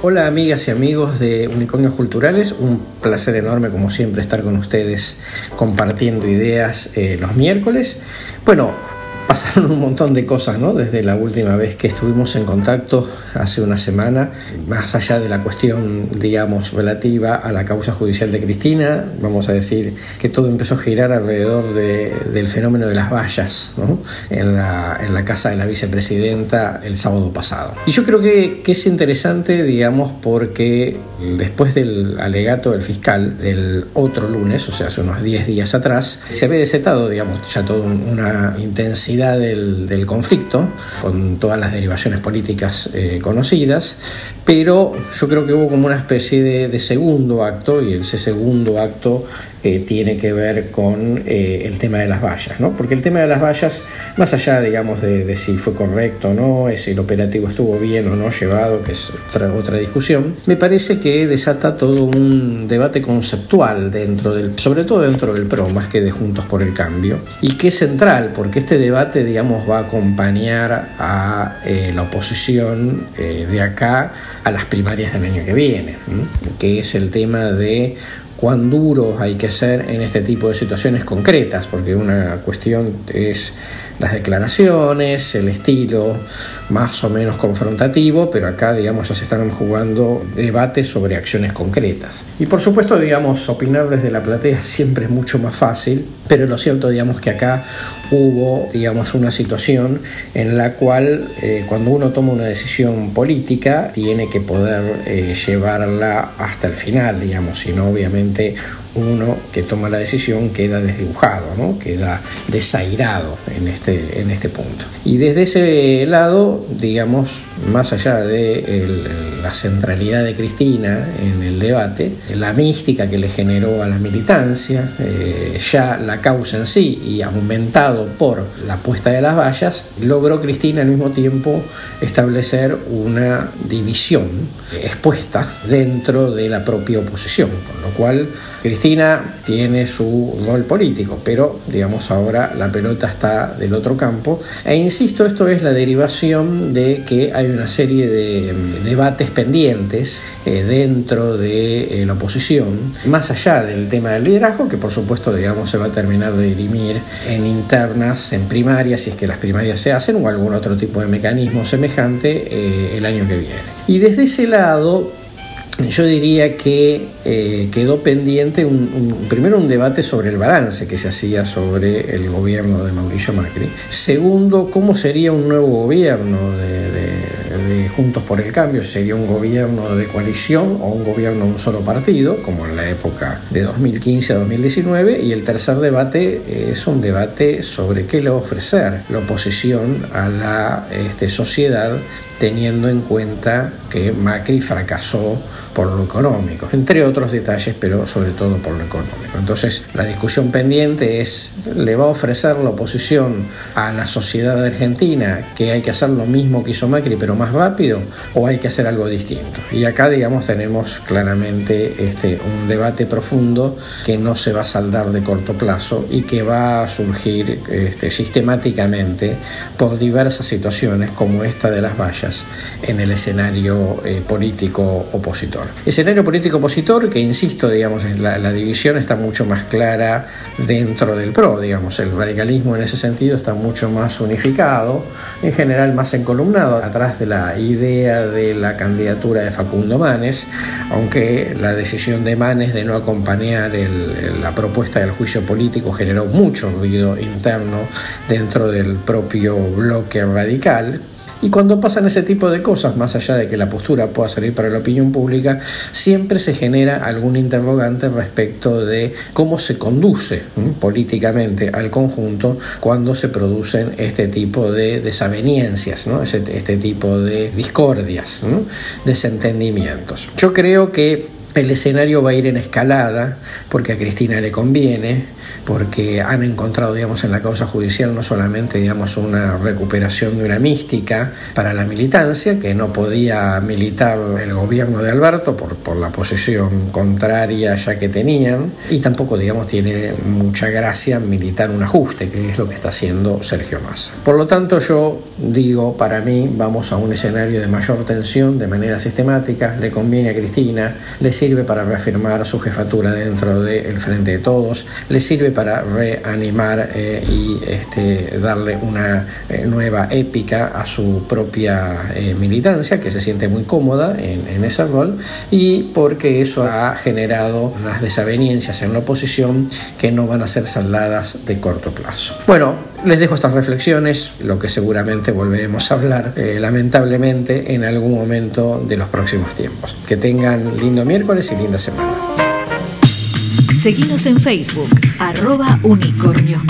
Hola amigas y amigos de Unicornios Culturales, un placer enorme como siempre estar con ustedes compartiendo ideas eh, los miércoles. Bueno, pasaron un montón de cosas, ¿no? Desde la última vez que estuvimos en contacto hace una semana, más allá de la cuestión, digamos, relativa a la causa judicial de Cristina, vamos a decir que todo empezó a girar alrededor del fenómeno de las vallas, ¿no? En la, en la casa de la vicepresidenta el sábado pasado. Y yo creo que, que es interesante, digamos, porque después del alegato del fiscal del otro lunes, o sea, hace unos 10 días atrás, se había desetado, digamos, ya toda una intensidad del, conflicto, con todas las derivaciones políticas eh, conocidas, pero yo creo que hubo como una especie de, segundo acto, y ese segundo acto eh, tiene que ver con eh, el tema de las vallas, ¿no? porque el tema de las vallas, más allá, digamos, de, si fue correcto o no, si el operativo estuvo bien o no llevado, que es otra, otra discusión, me parece que desata todo un debate conceptual dentro del, sobre todo dentro del PRO, más que de Juntos por el Cambio, y que es central, porque este debate digamos, va a acompañar a eh, la oposición eh, de acá a las primarias del año que viene, que es el tema de cuán duros hay que ser en este tipo de situaciones concretas, porque una cuestión es las declaraciones, el estilo más o menos confrontativo, pero acá, digamos, ya se están jugando debates sobre acciones concretas. Y por supuesto, digamos, opinar desde la platea siempre es mucho más fácil, pero lo cierto, digamos, que acá hubo, digamos, una situación en la cual eh, cuando uno toma una decisión política tiene que poder eh, llevarla hasta el final, digamos, si no, obviamente uno que toma la decisión queda desdibujado, ¿no? queda desairado en este, en este punto. Y desde ese lado, digamos, más allá de la centralidad de Cristina en el debate, la mística que le generó a la militancia, eh, ya la causa en sí y aumentado por la puesta de las vallas, logró Cristina al mismo tiempo establecer una división expuesta dentro de la propia oposición, con lo cual Cristina tiene su rol político, pero digamos ahora la pelota está del otro campo. E insisto, esto es la derivación de que hay una serie de debates pendientes eh, dentro de eh, la oposición, más allá del tema del liderazgo, que por supuesto digamos se va a terminar de dirimir en internas, en primarias, si es que las primarias se hacen, o algún otro tipo de mecanismo semejante eh, el año que viene. Y desde ese lado, yo diría que eh, quedó pendiente un, primero un debate sobre el balance que se hacía sobre el gobierno de Mauricio Macri. Segundo, cómo sería un nuevo gobierno de, Juntos por el Cambio, sería un gobierno de coalición o un gobierno de un solo partido, como en la época de 2015 a 2019. Y el tercer debate es un debate sobre qué le va a ofrecer la oposición a la este, sociedad teniendo en cuenta que Macri fracasó por lo económico, entre otros detalles, pero sobre todo por lo económico. Entonces, la discusión pendiente es, ¿le va a ofrecer la oposición a la sociedad argentina que hay que hacer lo mismo que hizo Macri, pero más rápido, o hay que hacer algo distinto? Y acá, digamos, tenemos claramente este, un debate profundo que no se va a saldar de corto plazo y que va a surgir este, sistemáticamente por diversas situaciones como esta de las vallas en el escenario eh, político opositor. Escenario político opositor que, insisto, digamos, la, división está mucho más clara dentro del PRO, digamos, el radicalismo en ese sentido está mucho más unificado, en general más encolumnado atrás de la idea de la candidatura de Facundo Manes, aunque la decisión de Manes de no acompañar la propuesta del juicio político generó mucho ruido interno dentro del propio bloque radical. Y cuando pasan ese tipo de cosas, más allá de que la postura pueda salir para la opinión pública, siempre se genera algún interrogante respecto de cómo se conduce políticamente al conjunto cuando se producen este tipo de desaveniencias, ¿no? este, tipo de discordias, desentendimientos. Yo creo que el escenario va a ir en escalada porque a Cristina le conviene, porque han encontrado, digamos, en la causa judicial no solamente, digamos, una recuperación de una mística para la militancia, que no podía militar el gobierno de Alberto por, por la posición contraria ya que tenían, y tampoco, digamos, tiene mucha gracia militar un ajuste, que es lo que está haciendo Sergio Massa. Por lo tanto, yo digo, para mí, vamos a un escenario de mayor tensión de manera sistemática, le conviene a Cristina, le sirve para reafirmar su jefatura dentro del Frente de Todos, le sirve para reanimar eh, y este, darle una eh, nueva épica a su propia eh, militancia, que se siente muy cómoda en, en ese rol, y porque eso ha generado unas desavenencias en la oposición que no van a ser saldadas de corto plazo. Bueno, les dejo estas reflexiones, lo que seguramente volveremos a hablar, lamentablemente, en algún momento de los próximos tiempos. Que tengan lindo miércoles y linda semana. Seguimos en Facebook, arroba unicornios.